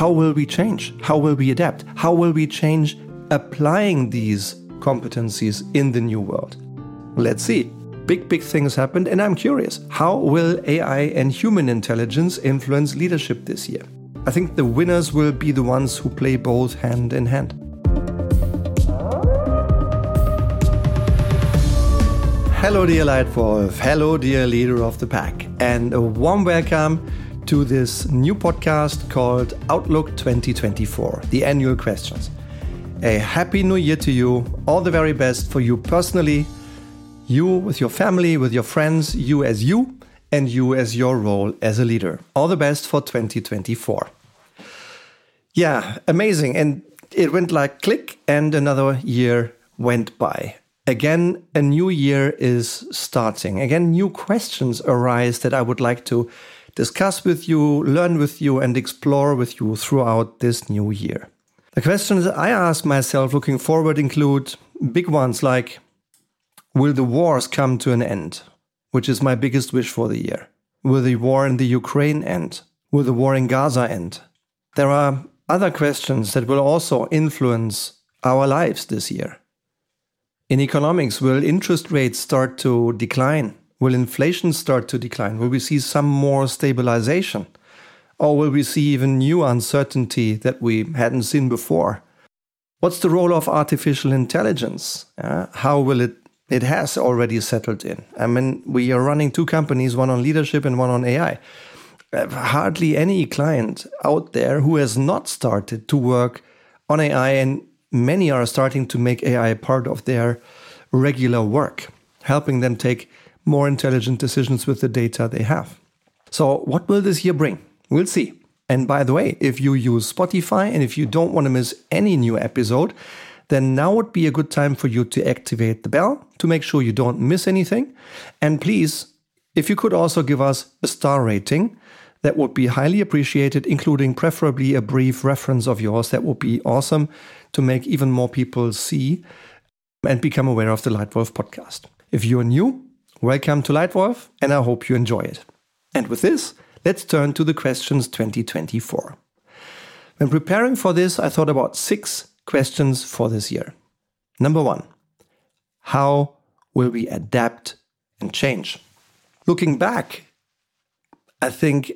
how will we change? How will we adapt? How will we change applying these competencies in the new world? Let's see. Big, big things happened, and I'm curious how will AI and human intelligence influence leadership this year? I think the winners will be the ones who play both hand in hand. Hello, dear Leitwolf. Hello, dear leader of the pack. And a warm welcome to this new podcast called Outlook 2024, the annual questions. A happy new year to you. All the very best for you personally, you with your family, with your friends, you as you, and you as your role as a leader. All the best for 2024. Yeah, amazing. And it went like click, and another year went by. Again, a new year is starting. Again, new questions arise that I would like to discuss with you, learn with you, and explore with you throughout this new year. The questions I ask myself looking forward include big ones like Will the wars come to an end? Which is my biggest wish for the year. Will the war in the Ukraine end? Will the war in Gaza end? There are other questions that will also influence our lives this year. In economics, will interest rates start to decline? Will inflation start to decline? Will we see some more stabilization? Or will we see even new uncertainty that we hadn't seen before? What's the role of artificial intelligence? Uh, how will it? It has already settled in. I mean, we are running two companies, one on leadership and one on AI. Uh, hardly any client out there who has not started to work on AI and many are starting to make AI a part of their regular work, helping them take more intelligent decisions with the data they have. So, what will this year bring? We'll see. And by the way, if you use Spotify and if you don't want to miss any new episode, then now would be a good time for you to activate the bell to make sure you don't miss anything. And please, if you could also give us a star rating, that would be highly appreciated, including preferably a brief reference of yours. That would be awesome to make even more people see and become aware of the Leitwolf podcast. If you're new, welcome to Leitwolf, and I hope you enjoy it. And with this, let's turn to the questions 2024. When preparing for this, I thought about six questions for this year. Number one, how will we adapt and change? Looking back, I think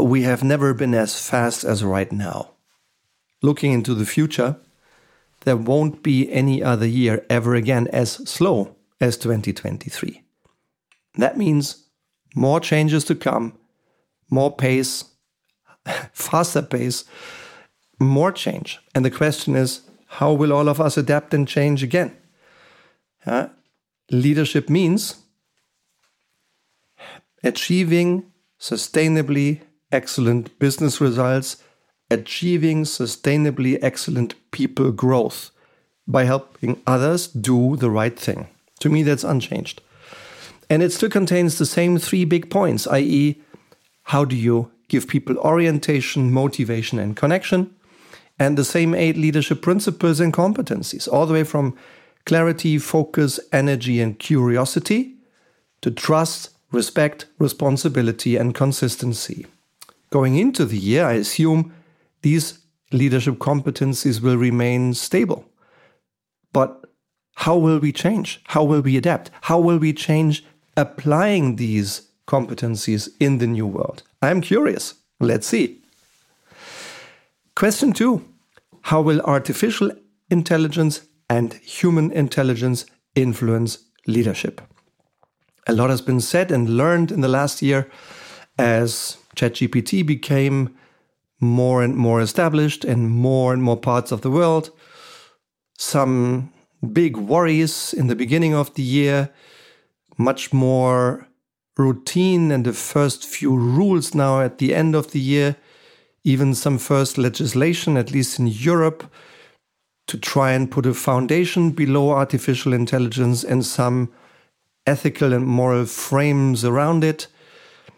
we have never been as fast as right now. Looking into the future, there won't be any other year ever again as slow as 2023. That means more changes to come, more pace, faster pace, more change. And the question is how will all of us adapt and change again? Uh, leadership means achieving sustainably excellent business results, achieving sustainably excellent people growth by helping others do the right thing. To me, that's unchanged. And it still contains the same three big points, i.e., how do you give people orientation, motivation, and connection? And the same eight leadership principles and competencies, all the way from clarity, focus, energy, and curiosity to trust, respect, responsibility, and consistency. Going into the year, I assume these leadership competencies will remain stable. But how will we change? How will we adapt? How will we change applying these competencies in the new world? I'm curious. Let's see. Question two How will artificial intelligence and human intelligence influence leadership? A lot has been said and learned in the last year as ChatGPT became more and more established in more and more parts of the world. Some big worries in the beginning of the year, much more routine and the first few rules now at the end of the year, even some first legislation, at least in Europe, to try and put a foundation below artificial intelligence and some ethical and moral frames around it.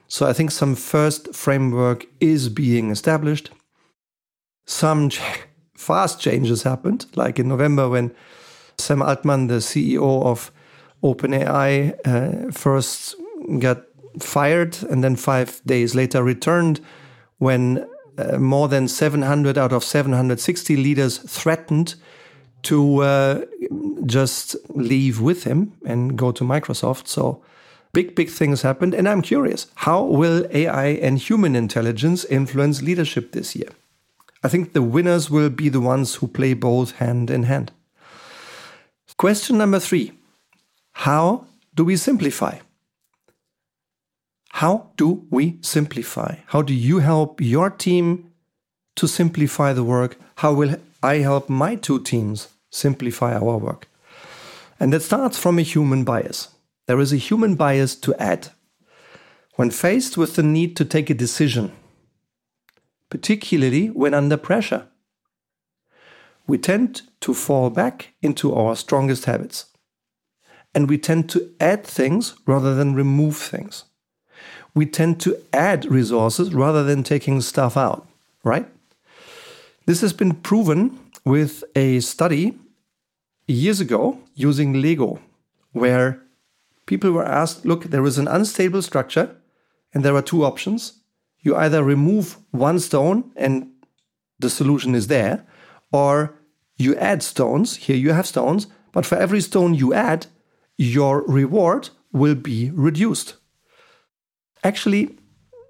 So I think some first framework is being established. Some fast changes happened, like in November when Sam Altman, the CEO of OpenAI, uh, first got fired and then five days later returned when uh, more than 700 out of 760 leaders threatened to uh, just leave with him and go to Microsoft. So big, big things happened. And I'm curious how will AI and human intelligence influence leadership this year? I think the winners will be the ones who play both hand in hand. Question number three How do we simplify? How do we simplify? How do you help your team to simplify the work? How will I help my two teams simplify our work? And that starts from a human bias. There is a human bias to add. When faced with the need to take a decision, particularly when under pressure, we tend to fall back into our strongest habits. And we tend to add things rather than remove things we tend to add resources rather than taking stuff out, right? This has been proven with a study years ago using Lego, where people were asked look, there is an unstable structure, and there are two options. You either remove one stone and the solution is there, or you add stones. Here you have stones, but for every stone you add, your reward will be reduced. Actually,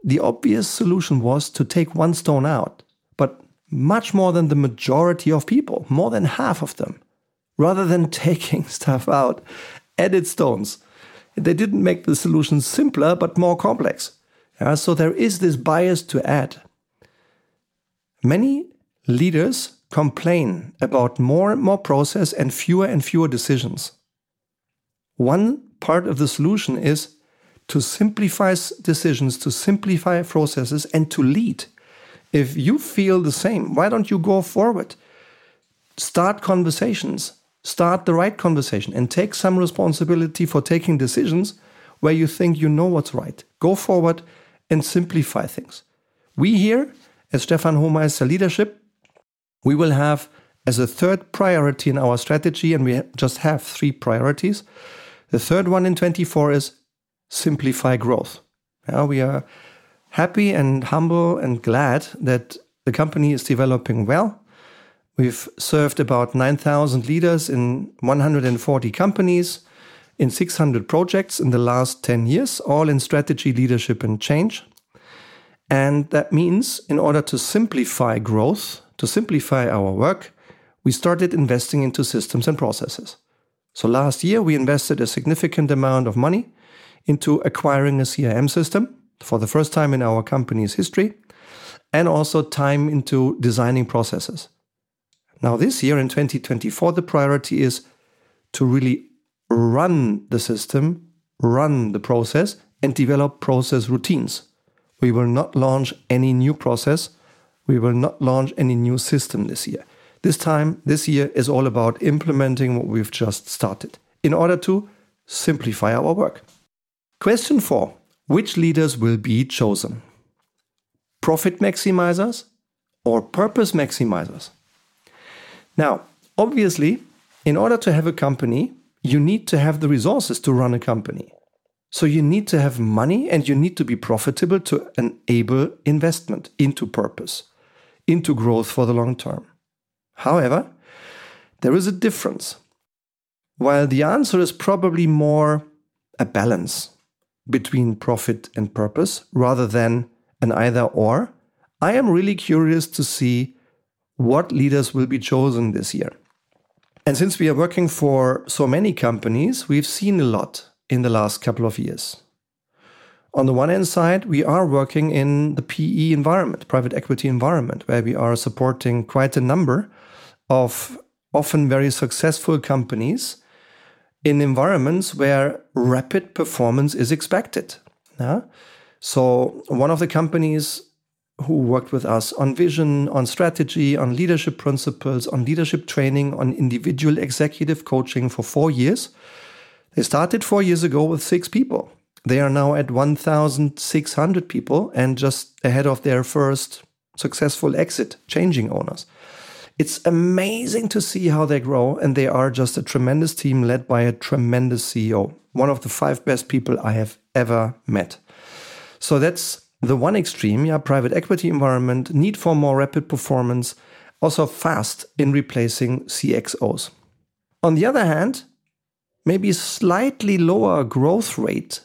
the obvious solution was to take one stone out, but much more than the majority of people, more than half of them, rather than taking stuff out, added stones. They didn't make the solution simpler, but more complex. Yeah, so there is this bias to add. Many leaders complain about more and more process and fewer and fewer decisions. One part of the solution is to simplify decisions, to simplify processes, and to lead. If you feel the same, why don't you go forward? Start conversations, start the right conversation, and take some responsibility for taking decisions where you think you know what's right. Go forward and simplify things. We here, as Stefan Homeister Leadership, we will have as a third priority in our strategy, and we just have three priorities. The third one in 24 is simplify growth. Yeah, we are happy and humble and glad that the company is developing well. We've served about 9,000 leaders in 140 companies in 600 projects in the last 10 years, all in strategy, leadership, and change. And that means, in order to simplify growth, to simplify our work, we started investing into systems and processes. So last year, we invested a significant amount of money into acquiring a CRM system for the first time in our company's history, and also time into designing processes. Now, this year in 2024, the priority is to really run the system, run the process, and develop process routines. We will not launch any new process. We will not launch any new system this year. This time, this year is all about implementing what we've just started in order to simplify our work. Question four Which leaders will be chosen? Profit maximizers or purpose maximizers? Now, obviously, in order to have a company, you need to have the resources to run a company. So you need to have money and you need to be profitable to enable investment into purpose, into growth for the long term. However, there is a difference. While the answer is probably more a balance, between profit and purpose rather than an either or, I am really curious to see what leaders will be chosen this year. And since we are working for so many companies, we've seen a lot in the last couple of years. On the one hand side, we are working in the PE environment, private equity environment, where we are supporting quite a number of often very successful companies in environments where rapid performance is expected. Yeah? So, one of the companies who worked with us on vision, on strategy, on leadership principles, on leadership training, on individual executive coaching for four years, they started four years ago with six people. They are now at 1,600 people and just ahead of their first successful exit, changing owners. It's amazing to see how they grow, and they are just a tremendous team led by a tremendous CEO, one of the five best people I have ever met. So that's the one extreme, yeah, private equity environment, need for more rapid performance, also fast in replacing CXOs. On the other hand, maybe slightly lower growth rate,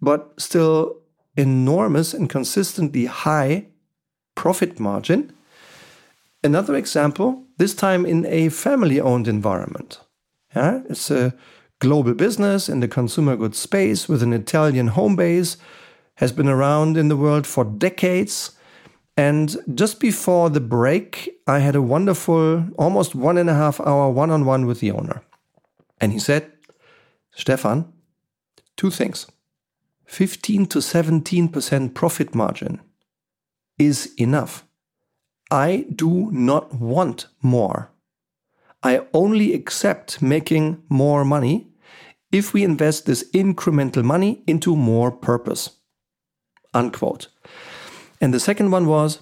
but still enormous and consistently high profit margin. Another example, this time in a family owned environment. Yeah, it's a global business in the consumer goods space with an Italian home base, has been around in the world for decades. And just before the break, I had a wonderful, almost one and a half hour one on one with the owner. And he said, Stefan, two things 15 to 17% profit margin is enough. I do not want more. I only accept making more money if we invest this incremental money into more purpose. Unquote. And the second one was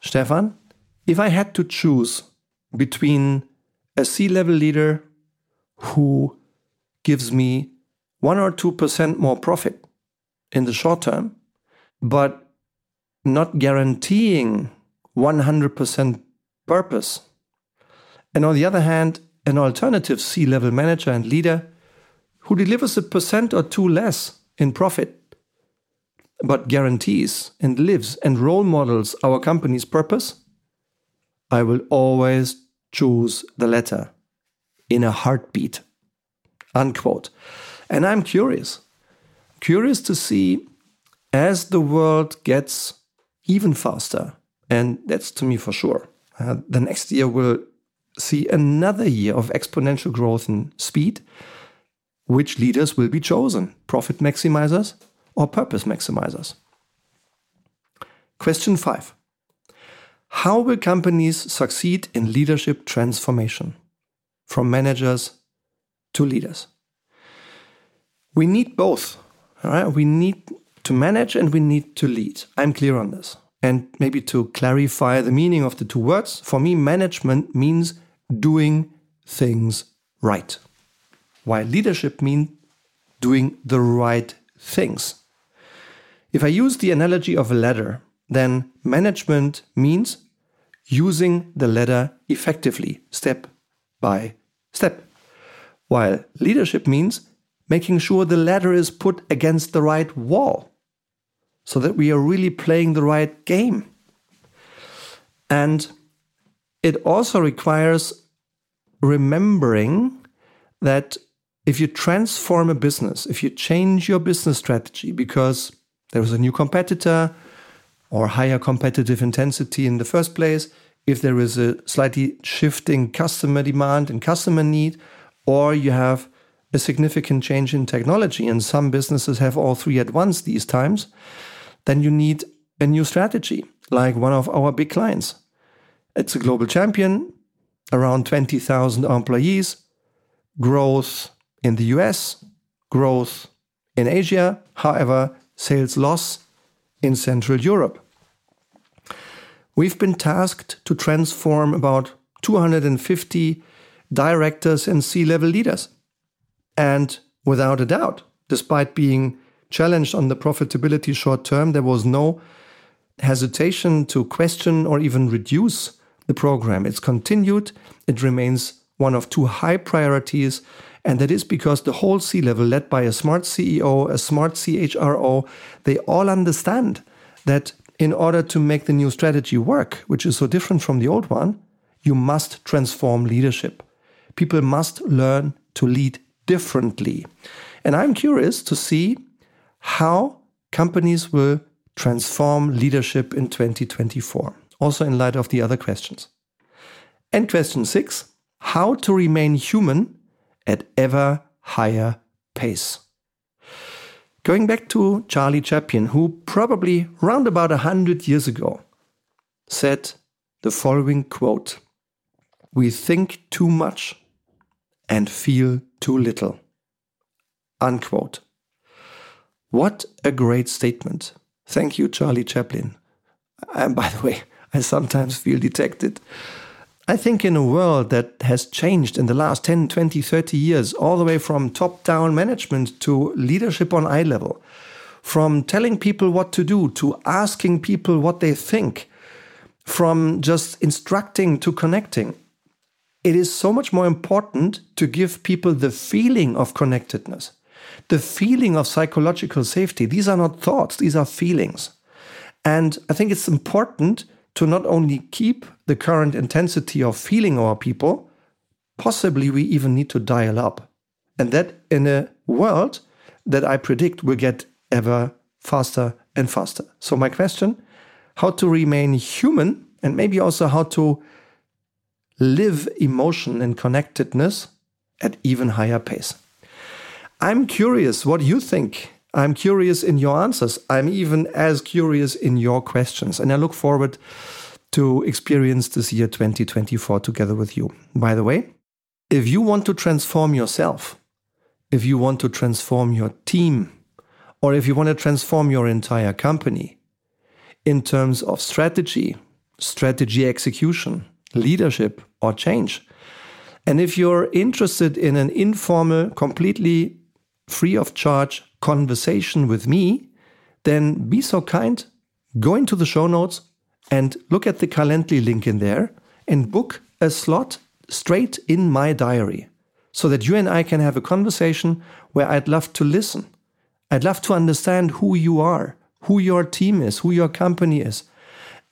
Stefan, if I had to choose between a C level leader who gives me 1 or 2% more profit in the short term, but not guaranteeing 100% purpose. And on the other hand, an alternative C level manager and leader who delivers a percent or two less in profit, but guarantees and lives and role models our company's purpose, I will always choose the latter in a heartbeat. Unquote. And I'm curious, curious to see as the world gets even faster, and that's to me for sure, uh, the next year will see another year of exponential growth in speed. Which leaders will be chosen? Profit maximizers or purpose maximizers? Question five How will companies succeed in leadership transformation from managers to leaders? We need both. All right? We need to manage and we need to lead. I'm clear on this. And maybe to clarify the meaning of the two words, for me, management means doing things right, while leadership means doing the right things. If I use the analogy of a ladder, then management means using the ladder effectively, step by step, while leadership means making sure the ladder is put against the right wall so that we are really playing the right game. And it also requires remembering that if you transform a business, if you change your business strategy because there is a new competitor or higher competitive intensity in the first place, if there is a slightly shifting customer demand and customer need, or you have a significant change in technology, and some businesses have all three at once these times, then you need a new strategy, like one of our big clients. It's a global champion, around 20,000 employees, growth in the US, growth in Asia, however, sales loss in Central Europe. We've been tasked to transform about 250 directors and C level leaders. And without a doubt, despite being challenged on the profitability short term, there was no hesitation to question or even reduce the program. It's continued, it remains one of two high priorities. And that is because the whole C level, led by a smart CEO, a smart CHRO, they all understand that in order to make the new strategy work, which is so different from the old one, you must transform leadership. People must learn to lead differently. And I'm curious to see how companies will transform leadership in 2024, also in light of the other questions. And question six how to remain human at ever higher pace. Going back to Charlie Chaplin, who probably round about a hundred years ago said the following quote We think too much and feel too little. Unquote. What a great statement. Thank you, Charlie Chaplin. And by the way, I sometimes feel detected. I think in a world that has changed in the last 10, 20, 30 years, all the way from top down management to leadership on eye level, from telling people what to do to asking people what they think, from just instructing to connecting. It is so much more important to give people the feeling of connectedness, the feeling of psychological safety. These are not thoughts, these are feelings. And I think it's important to not only keep the current intensity of feeling our people, possibly we even need to dial up. And that in a world that I predict will get ever faster and faster. So, my question how to remain human and maybe also how to live emotion and connectedness at even higher pace. I'm curious what you think. I'm curious in your answers. I'm even as curious in your questions. And I look forward to experience this year 2024 together with you. By the way, if you want to transform yourself, if you want to transform your team, or if you want to transform your entire company in terms of strategy, strategy execution, leadership, or change. And if you're interested in an informal, completely free of charge conversation with me, then be so kind, go into the show notes and look at the Calendly link in there and book a slot straight in my diary so that you and I can have a conversation where I'd love to listen I'd love to understand who you are, who your team is, who your company is,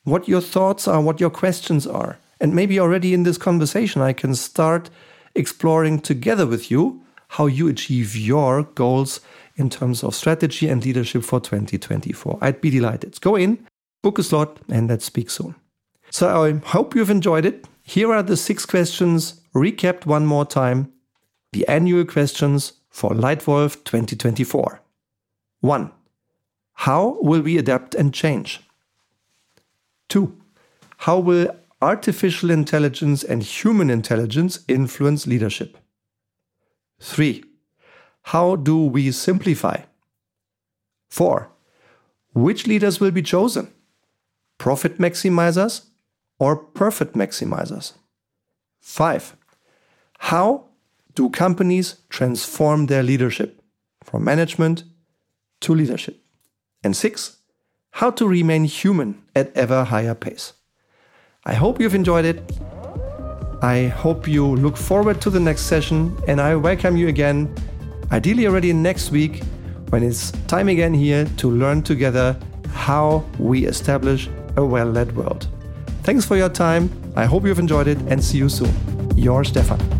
what your thoughts are, what your questions are. And maybe already in this conversation, I can start exploring together with you how you achieve your goals in terms of strategy and leadership for 2024. I'd be delighted. Go in, book a slot, and let's speak soon. So I hope you've enjoyed it. Here are the six questions recapped one more time. The annual questions for Leitwolf 2024. 1. How will we adapt and change? 2. How will artificial intelligence and human intelligence influence leadership? 3. How do we simplify? 4. Which leaders will be chosen? Profit maximizers or perfect maximizers? 5. How do companies transform their leadership from management to leadership. And six, how to remain human at ever higher pace. I hope you've enjoyed it. I hope you look forward to the next session and I welcome you again, ideally already next week, when it's time again here to learn together how we establish a well led world. Thanks for your time. I hope you've enjoyed it and see you soon. Your Stefan.